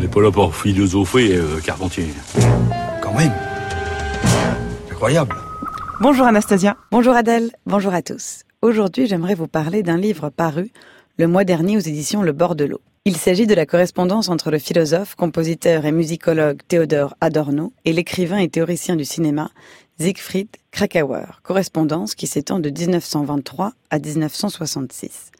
On n'est pas là pour philosopher, euh, Carpentier. Quand même. Incroyable. Bonjour Anastasia. Bonjour Adèle. Bonjour à tous. Aujourd'hui, j'aimerais vous parler d'un livre paru le mois dernier aux éditions Le Bord de l'eau. Il s'agit de la correspondance entre le philosophe, compositeur et musicologue Théodore Adorno et l'écrivain et théoricien du cinéma Siegfried Krakauer, correspondance qui s'étend de 1923 à 1966.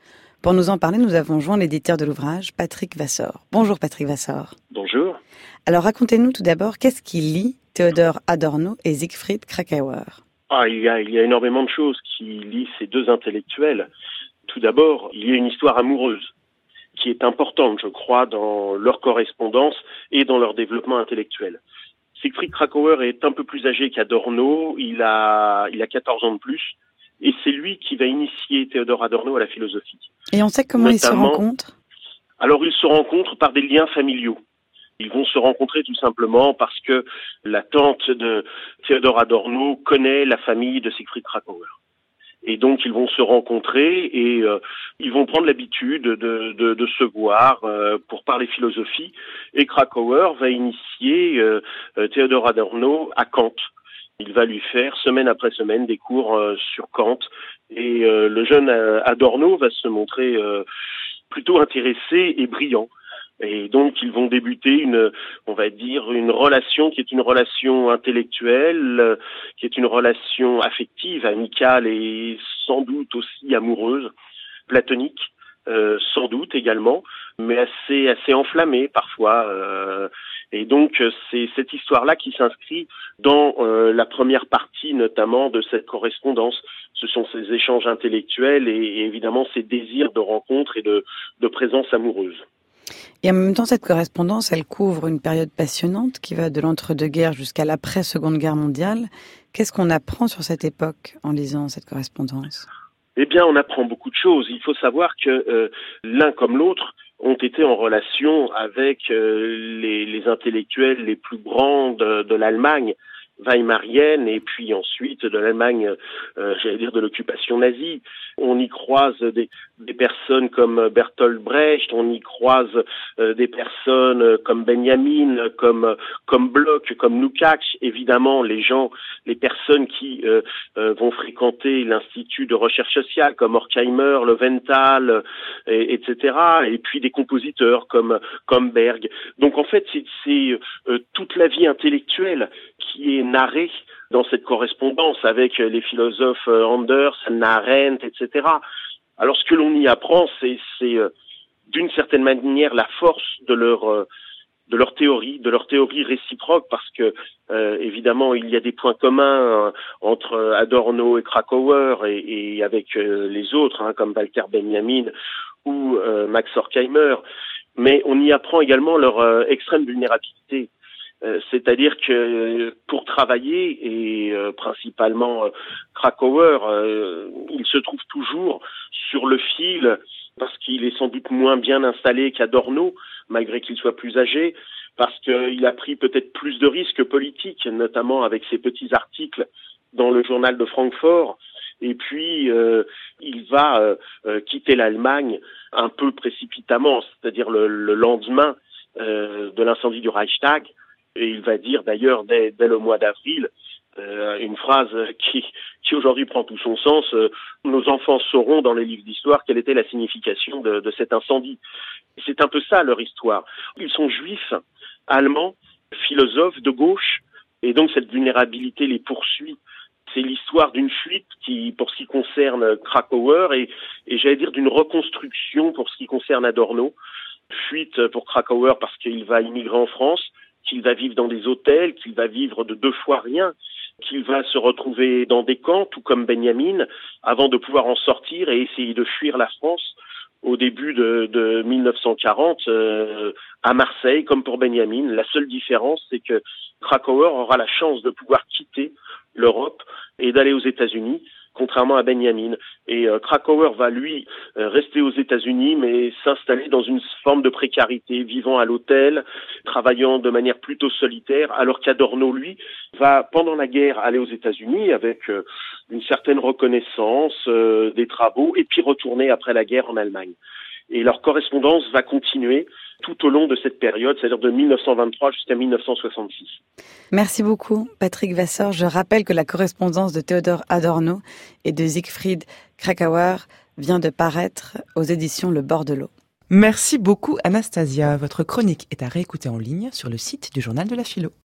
Pour nous en parler, nous avons joint l'éditeur de l'ouvrage, Patrick Vassor. Bonjour Patrick Vassor. Bonjour. Alors racontez-nous tout d'abord qu'est-ce qui lie Théodore Adorno et Siegfried Krakauer? Ah, il, y a, il y a énormément de choses qui lient ces deux intellectuels. Tout d'abord, il y a une histoire amoureuse qui est importante, je crois, dans leur correspondance et dans leur développement intellectuel. Siegfried Krakauer est un peu plus âgé qu'Adorno, il a, il a 14 ans de plus, et c'est lui qui va initier Théodore Adorno à la philosophie. Et on sait comment ils se rencontrent Alors ils se rencontrent par des liens familiaux. Ils vont se rencontrer tout simplement parce que la tante de Théodore Adorno connaît la famille de Siegfried Krakauer. Et donc ils vont se rencontrer et euh, ils vont prendre l'habitude de, de, de, se voir euh, pour parler philosophie. Et Krakauer va initier euh, Théodore Adorno à Kant. Il va lui faire semaine après semaine des cours sur Kant. Et le jeune Adorno va se montrer plutôt intéressé et brillant. Et donc ils vont débuter une, on va dire, une relation qui est une relation intellectuelle, euh, qui est une relation affective, amicale et sans doute aussi amoureuse, platonique, euh, sans doute également, mais assez assez enflammée parfois. Euh, et donc c'est cette histoire-là qui s'inscrit dans la première partie notamment de cette correspondance. Ce sont ces échanges intellectuels et, et évidemment ces désirs de rencontre et de, de présence amoureuse. Et en même temps, cette correspondance, elle couvre une période passionnante qui va de l'entre-deux-guerres jusqu'à l'après-seconde guerre mondiale. Qu'est-ce qu'on apprend sur cette époque en lisant cette correspondance? Eh bien, on apprend beaucoup de choses. Il faut savoir que euh, l'un comme l'autre ont été en relation avec euh, les, intellectuels les plus grands de, de l'Allemagne weimarienne et puis ensuite de l'Allemagne, euh, j'allais dire de l'occupation nazie. On y croise des, des, personnes comme Bertolt Brecht, on y croise euh, des personnes comme Benjamin, comme comme Bloch, comme Lukács. Évidemment, les gens, les personnes qui euh, euh vont fréquenter l'institut de recherche sociale comme Horkheimer, Leventhal, et, etc. Et puis des compositeurs comme comme Berg. Donc en fait, c'est euh, toute la vie intellectuelle qui est narré dans cette correspondance avec les philosophes euh, Anders, Arendt, etc. Alors ce que l'on y apprend, c'est euh, d'une certaine manière la force de leur euh, de leur théorie, de leur théorie réciproque, parce que évidemment il y a des points communs entre Adorno et Krakauer et, et avec les autres, hein, comme Walter Benjamin ou Max Horkheimer, mais on y apprend également leur extrême vulnérabilité. Euh, c'est-à-dire que pour travailler, et euh, principalement euh, Krakauer, il se trouve toujours sur le fil parce qu'il est sans doute moins bien installé qu'Adorno, malgré qu'il soit plus âgé, parce qu'il a pris peut-être plus de risques politiques, notamment avec ses petits articles dans le journal de Francfort. Et puis, il va quitter l'Allemagne un peu précipitamment, c'est-à-dire le, lendemain de l'incendie du Reichstag, et il va dire d'ailleurs dès, le mois d'avril euh, une phrase qui, aujourd'hui prend tout son sens. Euh, nos enfants sauront dans les livres d'histoire quelle était la signification de, cet incendie. C'est un peu ça leur histoire. Ils sont juifs, allemands, philosophes de gauche, et donc cette vulnérabilité les poursuit. C'est l'histoire d'une fuite qui, pour ce qui concerne Krakauer, et j'allais dire d'une reconstruction pour ce qui concerne Adorno. Fuite pour Krakauer parce qu'il va immigrer en France, qu'il va vivre dans des hôtels, qu'il va vivre de deux fois rien, qu'il va se retrouver dans des camps, tout comme Benjamin, avant de pouvoir en sortir et essayer de fuir la France au début de, de 1940 euh, à Marseille, comme pour Benjamin. La seule différence, c'est que Krakauer aura la chance de pouvoir quitter l'Europe et d'aller aux États-Unis contrairement à Benjamin. Et euh, Krakauer va, lui, euh, rester aux États-Unis, mais s'installer dans une forme de précarité, vivant à l'hôtel, travaillant de manière plutôt solitaire, alors qu'Adorno, lui, va, pendant la guerre, aller aux États-Unis avec euh, une certaine reconnaissance des travaux, et puis retourner après la guerre en Allemagne. et leur correspondance va continuer tout au long de cette période, c'est-à-dire de 1923 jusqu'à 1966. Merci beaucoup, Patrick Vassor. Je rappelle que la correspondance de Théodore Adorno et de Siegfried Krakauer vient de paraître aux éditions Le Bord de l'eau. Merci beaucoup, Anastasia. Votre chronique est à réécouter en ligne sur le site du Journal de la Philo.